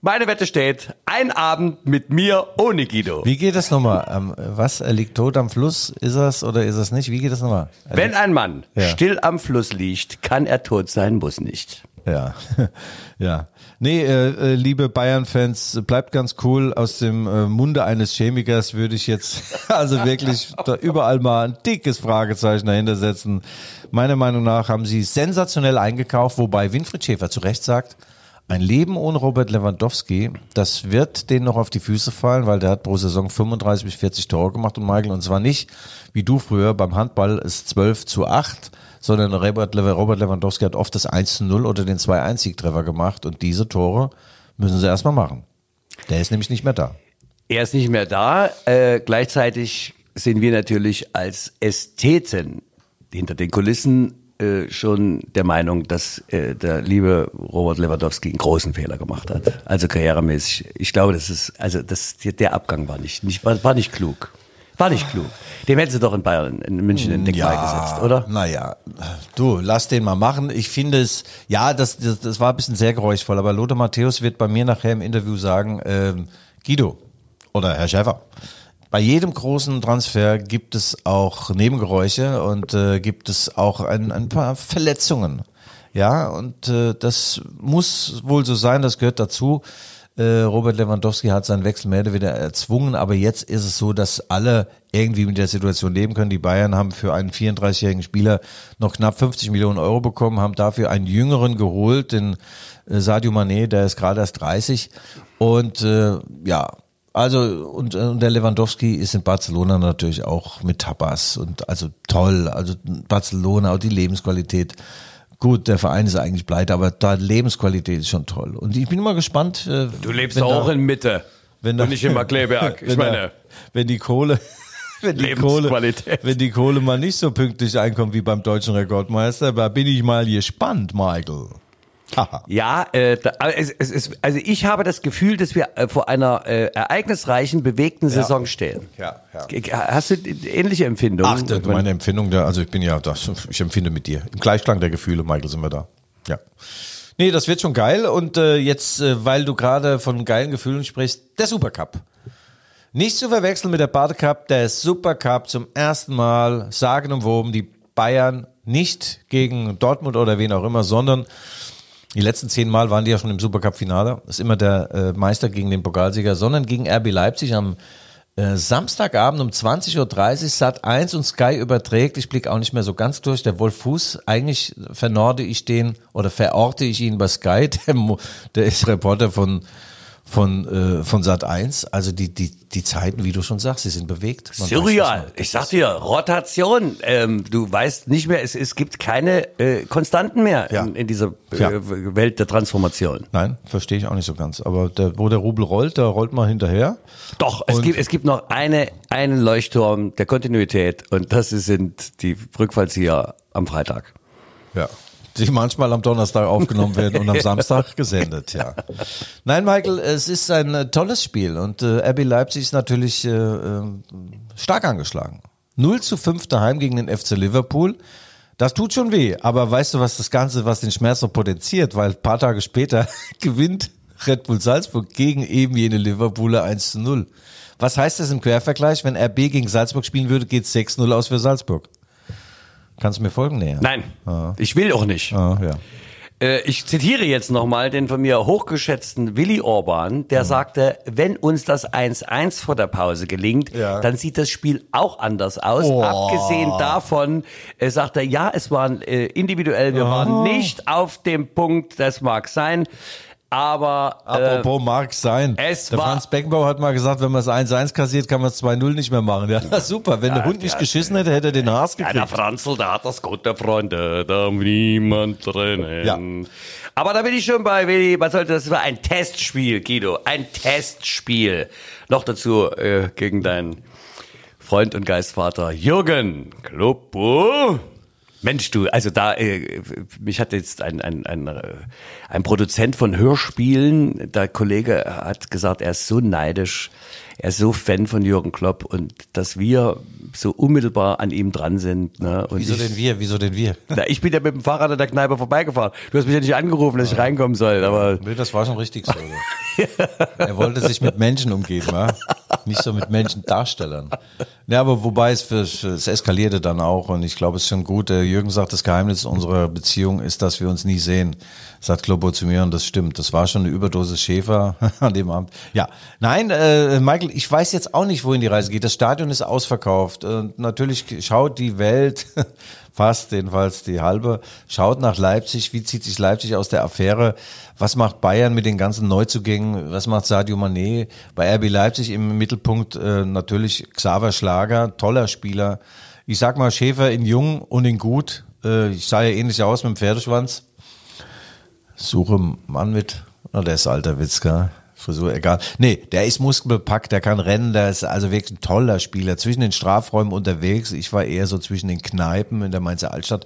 meine Wette steht, ein Abend mit mir ohne Guido. Wie geht das nochmal? Ähm, was? Er liegt tot am Fluss? Ist er's oder ist es nicht? Wie geht das nochmal? Wenn ein Mann Ja. still am Fluss liegt, kann er tot sein, muss nicht. Ja, <laughs> ja. Nee, äh, äh, liebe Bayern-Fans, bleibt ganz cool. Aus dem äh, Munde eines Chemikers würde ich jetzt <laughs> also wirklich da überall mal ein dickes Fragezeichen dahinter setzen. Meiner Meinung nach haben sie sensationell eingekauft, wobei Winfried Schäfer zu Recht sagt, ein Leben ohne Robert Lewandowski, das wird denen noch auf die Füße fallen, weil der hat pro Saison 35 bis 40 Tore gemacht und Michael, und zwar nicht, wie du früher beim Handball, ist 12 zu 8, sondern Robert, Lew- Robert Lewandowski hat oft das 1 zu 0 oder den 2-1-Siegtreffer gemacht und diese Tore müssen sie erstmal machen. Der ist nämlich nicht mehr da. Er ist nicht mehr da. Äh, gleichzeitig sind wir natürlich als Ästheten hinter den Kulissen äh, schon der Meinung, dass äh, der liebe Robert Lewandowski einen großen Fehler gemacht hat. Also karrieremäßig. Ich glaube, das ist, also das, der Abgang war nicht, nicht war, war nicht klug. War nicht klug. Dem hätten sie doch in Bayern, in München in den Deckmal gesetzt, oder? Naja, du, lass den mal machen. Ich finde es, ja, das, das, das war ein bisschen sehr geräuschvoll, aber Lothar Matthäus wird bei mir nachher im Interview sagen, ähm, Guido oder Herr Schäfer, bei jedem großen Transfer gibt es auch Nebengeräusche und äh, gibt es auch ein, ein paar Verletzungen. Ja, und äh, das muss wohl so sein, das gehört dazu. Äh, Robert Lewandowski hat seinen Wechsel mehr oder weniger erzwungen, aber jetzt ist es so, dass alle irgendwie mit der Situation leben können. Die Bayern haben für einen 34-jährigen Spieler noch knapp 50 Millionen Euro bekommen, haben dafür einen jüngeren geholt, den äh, Sadio Mané, der ist gerade erst 30. Und äh, ja, also und, und der Lewandowski ist in Barcelona natürlich auch mit Tapas und also toll. Also Barcelona, auch die Lebensqualität. Gut, der Verein ist eigentlich pleite, aber da Lebensqualität ist schon toll. Und ich bin immer gespannt. Äh, Du lebst auch da- in Mitte. wenn da- und nicht in Markleberg. <laughs> Ich wenn da- meine, wenn die Kohle, <laughs> wenn die Kohle, wenn die Kohle mal nicht so pünktlich einkommt wie beim deutschen Rekordmeister, da bin ich mal gespannt, Michael. Haha. <laughs> Ja, äh, da, es, es, es, also ich habe das Gefühl, dass wir äh, vor einer äh, ereignisreichen, bewegten Saison stehen. Ja, ja. Hast du ähnliche Empfindung? Ach, das, meine Empfindung, da, also ich bin ja, das, ich empfinde mit dir. Im Gleichklang der Gefühle, Michael, sind wir da. Ja. Nee, das wird schon geil. Und äh, jetzt, äh, weil du gerade von geilen Gefühlen sprichst, der Supercup. Nicht zu verwechseln mit der Badecup, der Supercup zum ersten Mal, sagenumwoben, die Bayern nicht gegen Dortmund oder wen auch immer, sondern die letzten zehn Mal waren die ja schon im Supercup-Finale. Ist immer der äh, Meister gegen den Pokalsieger, sondern gegen RB Leipzig am äh, Samstagabend um 20.30 Uhr Sat 1 und Sky überträgt. Ich blicke auch nicht mehr so ganz durch. Der Wolf Fuß, eigentlich vernorde ich den oder verorte ich ihn bei Sky. <laughs> Der, der ist Reporter von von äh, von Sat 1. Also die die die Zeiten, wie du schon sagst, sie sind bewegt. Man weiß Surreal. mehr. Ich sag dir, Rotation. Ähm, du weißt nicht mehr, es, es gibt keine äh, Konstanten mehr Ja. in, in dieser äh, Ja. Welt der Transformation. Nein, verstehe ich auch nicht so ganz. Aber der, wo der Rubel rollt, da rollt man hinterher. Doch, es gibt, es gibt noch eine, einen Leuchtturm der Kontinuität und das sind die Rückfallzieher am Freitag. Ja. Die manchmal am Donnerstag aufgenommen werden und am <laughs> Samstag gesendet, ja. Nein, Michael, es ist ein äh, tolles Spiel und äh, RB Leipzig ist natürlich äh, äh, stark angeschlagen. 0 zu 5 daheim gegen den FC Liverpool. Das tut schon weh, aber weißt du, was das Ganze, was den Schmerz noch potenziert, weil ein paar Tage später <laughs> gewinnt Red Bull Salzburg gegen eben jene Liverpooler 1 zu 0. Was heißt das im Quervergleich? Wenn RB gegen Salzburg spielen würde, geht 6-0 aus für Salzburg. Kannst du mir folgen? Nee. Nein, ich will auch nicht. Ah, ja. Äh, ich zitiere jetzt nochmal den von mir hochgeschätzten Willi Orban, der sagte, wenn uns das 1-1 vor der Pause gelingt, Ja. dann sieht das Spiel auch anders aus. Oh. Abgesehen davon, äh, sagt er, ja, es waren äh, individuell, wir waren nicht auf dem Punkt, das mag sein, aber äh, Apropos mag sein. es der war- Franz Beckenbauer hat mal gesagt, wenn man es 1-1 kassiert, kann man es 2-0 nicht mehr machen. Ja, <laughs> super. Wenn der Hund nicht geschissen hätte, hätte er den Haas Ja, gekriegt. der Franzl, der hat das gute Freunde, da niemand drinnen. Ja. Aber da bin ich schon bei Willi, was sollte das? Das war ein Testspiel, Guido, ein Testspiel. Noch dazu äh, gegen deinen Freund und Geistvater Jürgen Kloppo. Mensch, du, also da, äh, mich hat jetzt ein, ein, ein, äh, ein Produzent von Hörspielen, der Kollege hat gesagt, er ist so neidisch, er ist so Fan von Jürgen Klopp und dass wir so unmittelbar an ihm dran sind. Ne? Und Wieso ich, denn wir? Wieso denn wir? Na, ich bin ja mit dem Fahrrad an der Kneipe vorbeigefahren. Du hast mich ja nicht angerufen, dass ich reinkommen soll, aber Nee, das war schon richtig so. er wollte sich mit Menschen umgeben, ja? Nicht so mit Menschendarstellern. Ja, aber wobei es, für, es eskalierte dann auch und ich glaube, es ist schon gut. Der Jürgen sagt, das Geheimnis unserer Beziehung ist, dass wir uns nie sehen, sagt Globo zu mir und das stimmt. Das war schon eine Überdosis Schäfer <laughs> an dem Abend. Ja, nein, äh, Michael, ich weiß jetzt auch nicht, wohin die Reise geht. Das Stadion ist ausverkauft und natürlich schaut die Welt fast jedenfalls die halbe, schaut nach Leipzig, wie zieht sich Leipzig aus der Affäre, was macht Bayern mit den ganzen Neuzugängen, was macht Sadio Mané, bei RB Leipzig im Mittelpunkt äh, natürlich Xaver Schlager, toller Spieler, ich sag mal Schäfer in jung und in gut, äh, ich sah ja ähnlich aus mit dem Pferdeschwanz, suche Mann mit, oh, der ist alter Witz, gell? Frisur, egal. Nee, der ist muskelbepackt, der kann rennen, der ist also wirklich ein toller Spieler. Zwischen den Strafräumen unterwegs. Ich war eher so zwischen den Kneipen in der Mainzer Altstadt.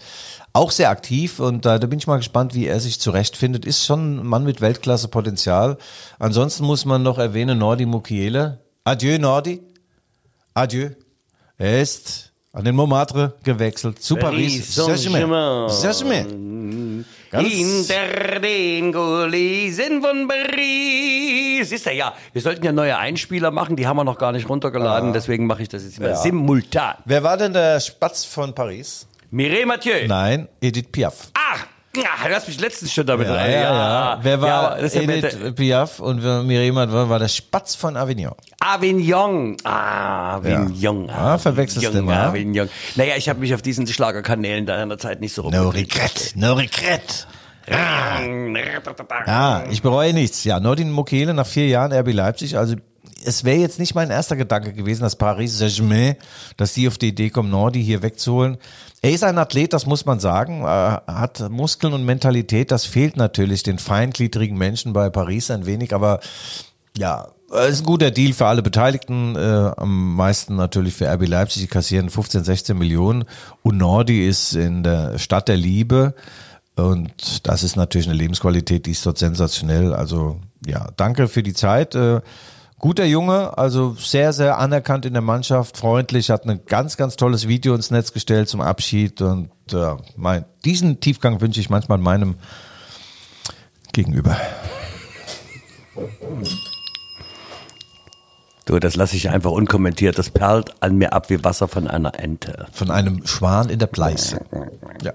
Auch sehr aktiv und äh, da bin ich mal gespannt, wie er sich zurechtfindet. Ist schon ein Mann mit Weltklasse-Potenzial. Ansonsten muss man noch erwähnen, Nordi Mukiele. Adieu, Nordi. Adieu. Er ist an den Montmartre gewechselt zu Paris. Paris Saint-Germain. Saint-Germain. Ganz Hinter den Kulissen von Paris. Siehst du, ja, wir sollten ja neue Einspieler machen, die haben wir noch gar nicht runtergeladen, deswegen mache ich das jetzt mal simultan. Wer war denn der Spatz von Paris? Mireille Mathieu. Nein, Edith Piaf. Ah, ja, du hast mich letztens schon damit Ja, rein. ja, ja. Wer war Ja, ja Edith Piaf und wer Mireille war, war der Spatz von Avignon. Avignon. Ah, Avignon. Ja. Ah, verwechselst du mal. Avignon. Naja, ich habe mich auf diesen Schlagerkanälen da in der Zeit nicht so rum. No regret, no regret. Ja, ich bereue nichts. Ja, Nordin Mokele nach vier Jahren RB Leipzig. Also es wäre jetzt nicht mein erster Gedanke gewesen, dass Paris Saint-Germain, dass die auf die Idee kommen, Nordi hier wegzuholen. Er ist ein Athlet, das muss man sagen, hat Muskeln und Mentalität. Das fehlt natürlich den feingliedrigen Menschen bei Paris ein wenig, aber ja, ist ein guter Deal für alle Beteiligten. Äh, am meisten natürlich für RB Leipzig. Die kassieren 15, 16 Millionen. Und Nordi ist in der Stadt der Liebe. Und das ist natürlich eine Lebensqualität, die ist dort sensationell. Also ja, danke für die Zeit. Äh, guter Junge, also sehr, sehr anerkannt in der Mannschaft, freundlich, hat ein ganz, ganz tolles Video ins Netz gestellt zum Abschied. Und äh, mein, diesen Tiefgang wünsche ich manchmal meinem Gegenüber. <laughs> Du, das lasse ich einfach unkommentiert. Das perlt an mir ab wie Wasser von einer Ente. Von einem Schwan in der Pleiße. Ja.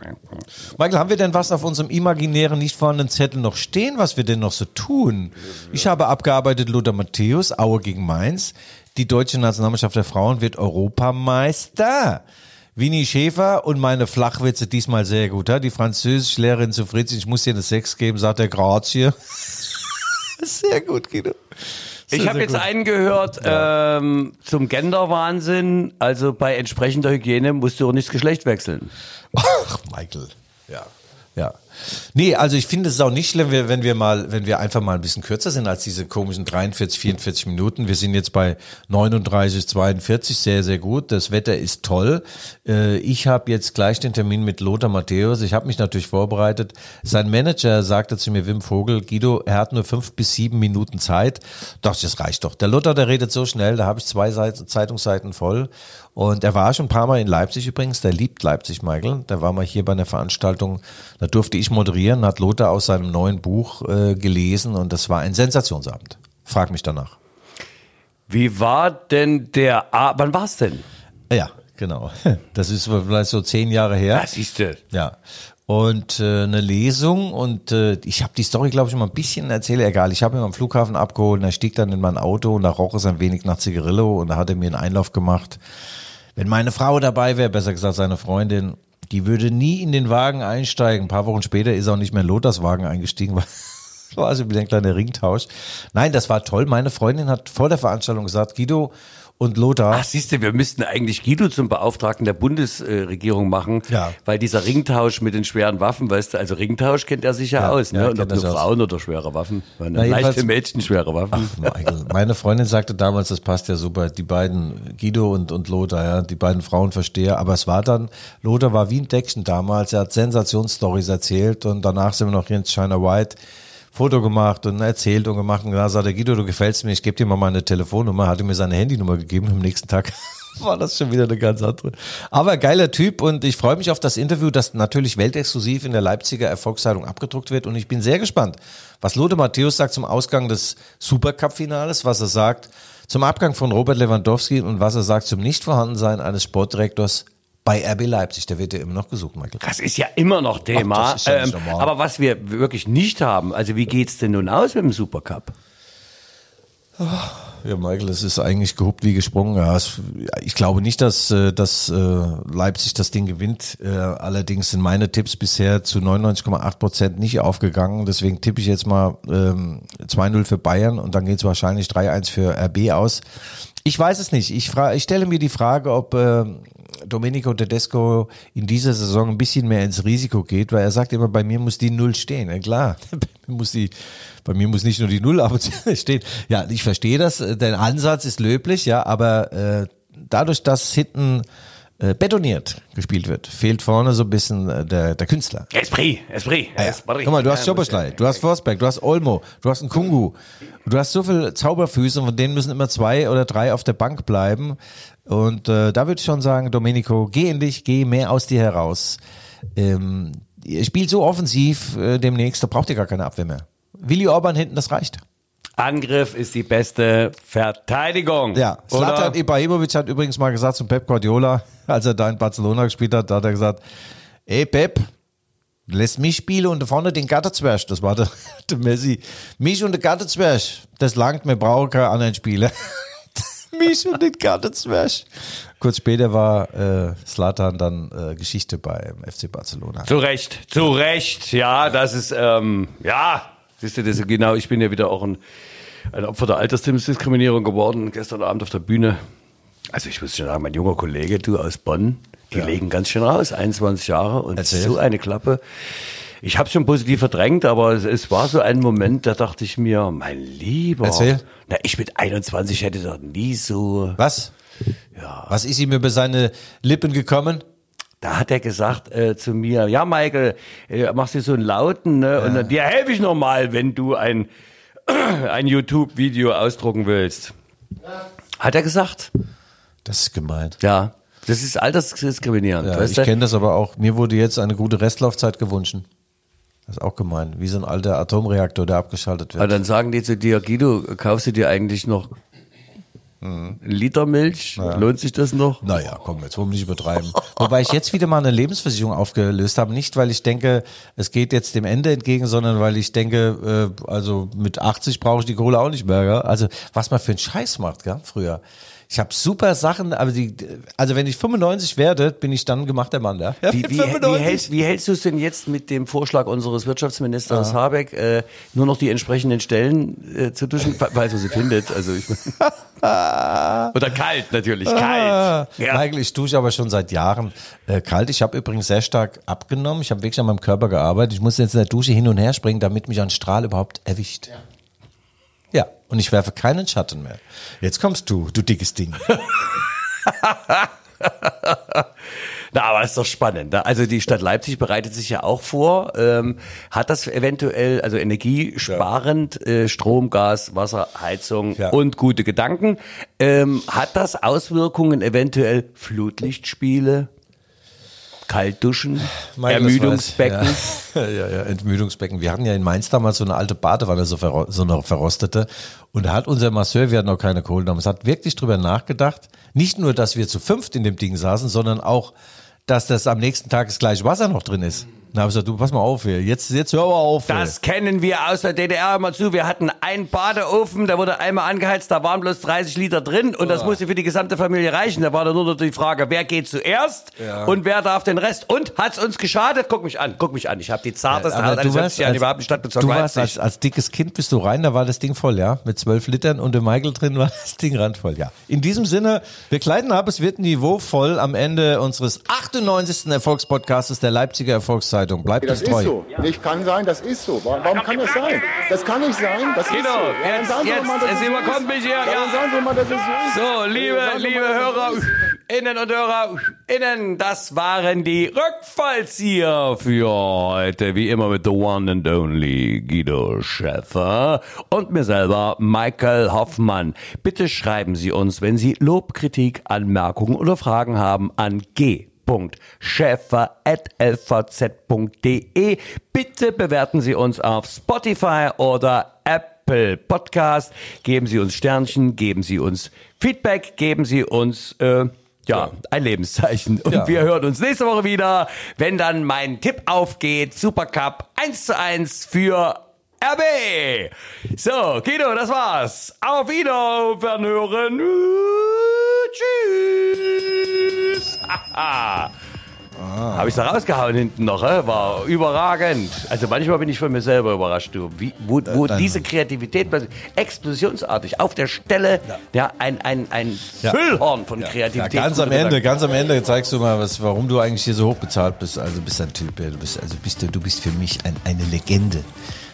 Michael, haben wir denn was auf unserem imaginären, nicht vorhandenen Zettel noch stehen, was wir denn noch so tun? Ich habe abgearbeitet Lothar Matthäus, Aue gegen Mainz. Die deutsche Nationalmannschaft der Frauen wird Europameister. Winnie Schäfer und meine Flachwitze diesmal sehr gut. Die Französischlehrerin zu Fritz, ich muss dir eine Sechs geben, sagt der Grazie. <laughs> Sehr gut, Guido. Ich habe jetzt gut. einen gehört ähm, zum Genderwahnsinn. Also bei entsprechender Hygiene musst du auch nicht das Geschlecht wechseln. Ach, Michael. Ja. Nee, also ich finde es auch nicht schlimm, wenn wir mal, wenn wir einfach mal ein bisschen kürzer sind als diese komischen 43, 44 Minuten. Wir sind jetzt bei 39, 42, sehr, sehr gut. Das Wetter ist toll. Äh, Ich habe jetzt gleich den Termin mit Lothar Matthäus. Ich habe mich natürlich vorbereitet. Sein Manager sagte zu mir, Wim Vogel, Guido, er hat nur fünf bis sieben Minuten Zeit. Doch, das reicht doch. Der Lothar, der redet so schnell, da habe ich zwei Seiten, Zeitungsseiten voll. Und er war schon ein paar Mal in Leipzig übrigens, der liebt Leipzig, Michael. Der war mal hier bei einer Veranstaltung, da durfte ich moderieren, hat Lothar aus seinem neuen Buch äh, gelesen und das war ein Sensationsabend. Frag mich danach. Wie war denn der A Wann war's denn? Ja, genau. <laughs> Das ist vielleicht so zehn Jahre her. Ja, siehst du. Ja. Und äh, eine Lesung und äh, ich habe die Story, glaube ich, mal ein bisschen erzählt, egal. Ich habe ihn am Flughafen abgeholt und er stieg dann in mein Auto und da roch es ein wenig nach Zigarillo und da hat er mir einen Einlauf gemacht. Wenn meine Frau dabei wäre, besser gesagt seine Freundin, die würde nie in den Wagen einsteigen. Ein paar Wochen später ist auch nicht mehr in Lothars Wagen eingestiegen, <laughs> weil war also wieder ein kleiner Ringtausch. Nein, das war toll. Meine Freundin hat vor der Veranstaltung gesagt, Guido und Lothar, Ach, siehst du, wir müssten eigentlich Guido zum Beauftragten der Bundesregierung machen, Ja. weil dieser Ringtausch mit den schweren Waffen, weißt du, also Ringtausch kennt er sicher Ja, aus, ne? ja, Und ob nur sich aus. Frauen oder schwere Waffen. Na, leichte Mädchen, schwere Waffen. Michael, meine Freundin sagte damals, das passt ja super, die beiden, Guido und, und Lothar, ja, die beiden Frauen verstehe, aber es war dann, Lothar war wie ein Deckchen damals, er hat Sensationsstories erzählt und danach sind wir noch hier ins China White, Foto gemacht und erzählt und gemacht. Und da sagte Guido, du gefällst mir, ich gebe dir mal meine Telefonnummer, hatte mir seine Handynummer gegeben, am nächsten Tag <laughs> war das schon wieder eine ganz andere. Aber geiler Typ und ich freue mich auf das Interview, das natürlich weltexklusiv in der Leipziger Erfolgszeitung abgedruckt wird. Und ich bin sehr gespannt, was Lothar Matthäus sagt zum Ausgang des Supercup-Finales, was er sagt zum Abgang von Robert Lewandowski und was er sagt zum Nichtvorhandensein eines Sportdirektors bei RB Leipzig. Der wird ja immer noch gesucht, Michael. Das ist ja immer noch Thema. Ach, ja ähm, aber was wir wirklich nicht haben, also wie geht's denn nun aus mit dem Supercup? Ja, Michael, es ist eigentlich gehupt wie gesprungen. Ja, es, ich glaube nicht, dass, äh, dass äh, Leipzig das Ding gewinnt. Äh, Allerdings sind meine Tipps bisher zu 99,8 Prozent nicht aufgegangen. Deswegen tippe ich jetzt mal ähm, 2-0 für Bayern und dann geht es wahrscheinlich 3-1 für RB aus. Ich weiß es nicht. Ich, fra ich stelle mir die Frage, ob äh, Domenico Tedesco in dieser Saison ein bisschen mehr ins Risiko geht, weil er sagt immer, bei mir muss die Null stehen. Ja, klar, <laughs> bei mir muss die, bei mir muss nicht nur die Null <laughs> stehen. Ja, ich verstehe das. Der Ansatz ist löblich, ja, aber äh, dadurch, dass hinten äh, betoniert gespielt wird. Fehlt vorne so ein bisschen äh, der, der Künstler. Esprit, Esprit, Ja, ja. Esprit. Guck mal, du hast Ja, Schopperschlei, du hast Forsberg, du hast Olmo, du hast einen Kungu. Du hast so viele Zauberfüße, von denen müssen immer zwei oder drei auf der Bank bleiben. Und äh, da würde ich schon sagen, Domenico, geh in dich, geh mehr aus dir heraus. Ähm, ihr spielt so offensiv äh, demnächst, da braucht ihr gar keine Abwehr mehr. Willi Orban hinten, das reicht. Angriff ist die beste Verteidigung. Ja, Oder? Zlatan Ibrahimovic hat übrigens mal gesagt zum Pep Guardiola, <laughs> als er da in Barcelona gespielt hat, da hat er gesagt, ey Pep, lässt mich spielen und da vorne den Gatterzwerg, das war der, <laughs> der Messi. Mich und der Gatterzwerg, das langt, wir brauchen keinen anderen Spieler. <laughs> mich und den Gatterzwerg. Kurz später war äh, Zlatan dann äh, Geschichte beim FC Barcelona. Zu Recht, zu Recht. Ja, das ist, ähm, ja, siehst du, das ist genau, ich bin ja wieder auch ein, ein Opfer der Altersdiskriminierung geworden, gestern Abend auf der Bühne. Also ich muss schon sagen, mein junger Kollege, du aus Bonn, die legen ganz schön raus, 21 Jahre und Erzähl. so eine Klappe. Ich habe schon positiv verdrängt, aber es, es war so ein Moment, da dachte ich mir, mein Lieber, Erzähl. na ich mit 21 hätte doch nie so Was? Ja. Was ist ihm über seine Lippen gekommen? Da hat er gesagt äh, zu mir, ja Michael, äh, machst du so einen Lauten, ne? Und dann, dir helfe ich nochmal, wenn du ein, <clears throat> ein YouTube-Video ausdrucken willst. Hat er gesagt. Das ist gemeint. Ja. Das ist altersdiskriminierend. Ja, ich kenne das aber auch. Mir wurde jetzt eine gute Restlaufzeit gewünscht. Das ist auch gemein. Wie so ein alter Atomreaktor, der abgeschaltet Aber wird. dann sagen die zu dir, Guido, kaufst du dir eigentlich noch Mhm. Liter Milch? Lohnt sich das noch? Naja, komm, jetzt wollen wir nicht übertreiben. <laughs> Wobei ich jetzt wieder mal eine Lebensversicherung aufgelöst habe. Nicht, weil ich denke, es geht jetzt dem Ende entgegen, sondern weil ich denke, äh, also mit 80 brauche ich die Kohle auch nicht mehr. Gell? Also was man für einen Scheiß macht, gell, früher. Ich habe super Sachen, aber die, also wenn ich 95 werde, bin ich dann gemachter Mann, ja? ja Wie, wie, wie, hältst, wie hältst du es denn jetzt mit dem Vorschlag unseres Wirtschaftsministers Habeck, äh, nur noch die entsprechenden Stellen äh, zu duschen, falls man sie findet? Also ich <laughs> Oder kalt natürlich, kalt. Ja. Michael, ich dusche aber schon seit Jahren äh, kalt. Ich habe übrigens sehr stark abgenommen. Ich habe wirklich an meinem Körper gearbeitet. Ich muss jetzt in der Dusche hin und her springen, damit mich ein Strahl überhaupt erwischt. Ja. Und ich werfe keinen Schatten mehr. Jetzt kommst du, du dickes Ding. <laughs> Na, aber ist doch spannend. ne? Also die Stadt Leipzig bereitet sich ja auch vor. Ähm, hat das eventuell, also energiesparend, äh, Strom, Gas, Wasser, Heizung Ja. und gute Gedanken. Ähm, hat das Auswirkungen eventuell Flutlichtspiele, Kaltduschen, Michael, das Ermüdungsbecken? <laughs> Ja. ja, ja, Entmüdungsbecken. Wir hatten ja in Mainz damals so eine alte Badewanne, so, verro so eine verrostete. Und da hat unser Masseur, wir hatten noch keine Kohlendampf, hat wirklich drüber nachgedacht. Nicht nur, dass wir zu fünft in dem Ding saßen, sondern auch, dass das am nächsten Tag das gleiche Wasser noch drin ist. Na, hab ich gesagt, du, pass mal auf hier. Jetzt, jetzt hör mal auf. ey. Das kennen wir aus der DDR immer zu. Wir hatten einen Badeofen, der wurde einmal angeheizt, da waren bloß 30 Liter drin und das musste für die gesamte Familie reichen. Da war dann nur noch die Frage, wer geht zuerst und wer darf den Rest. Und hat's uns geschadet? Guck mich an, guck mich an. Ich habe die zarteste Aber Haut eines du warst, als, überhaupt in Stadtbezirk du warst als, als dickes Kind bist du rein, da war das Ding voll, ja, mit zwölf Litern und der Michael drin war das Ding randvoll, ja. In diesem Sinne, wir kleiden ab, es wird niveauvoll am Ende unseres 98. Erfolgspodcasts der Leipziger Erfolgszeitung. Bleibt Das uns ist treu. so. Nicht kann sein, das ist so. Warum, warum kann das sein? Das kann nicht sein. Das ist Genau, so. Ja, jetzt- sagen mal, es überkommt ist. mich hier, Ja, sagen Sie mal, dass es so ist. So, liebe, liebe Hörer, ist. Innen und Hörer, Innen, das waren die Rückfallzieher für heute. Wie immer mit the one and only Guido Schäfer und mir selber, Michael Hoffmann. Bitte schreiben Sie uns, wenn Sie Lob, Kritik, Anmerkungen oder Fragen haben, an g schäfer.lvz.de. Bitte bewerten Sie uns auf Spotify oder Apple Podcast. Geben Sie uns Sternchen, geben Sie uns Feedback, geben Sie uns äh, ja, ein Lebenszeichen. Und Ja. wir hören uns nächste Woche wieder, wenn dann mein Tipp aufgeht. Supercup 1 zu 1 für RB. So, Guido, das war's. Auf Wiedersehen hören. Tschüss. Haha. Habe ich da rausgehauen hinten noch, war überragend. Also manchmal bin ich von mir selber überrascht, du. Wie, wo wo dann- diese Kreativität plötzlich explosionsartig auf der Stelle, ja, ein, ein, ein Füllhorn von Ja, Kreativität. ganz am Ende, ganz am Ende zeigst du mal, was, warum du eigentlich hier so hoch bezahlt bist. Also bist ein Typ, ja. du bist, also bist du, du bist für mich ein, eine Legende.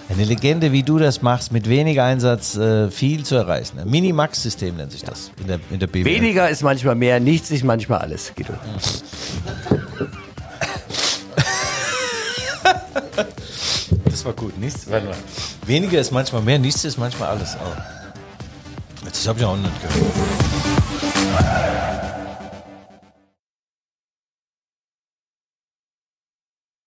Eine Legende, wie du das machst, mit wenig Einsatz äh, viel zu erreichen. Ein Minimax-System nennt sich das in der, in der BWL. Weniger ist manchmal mehr, nichts ist manchmal alles, Guido. Das war gut. Nichts, warte mal. Weniger ist manchmal mehr, nichts ist manchmal alles. Oh. Das habe ich auch nicht gehört.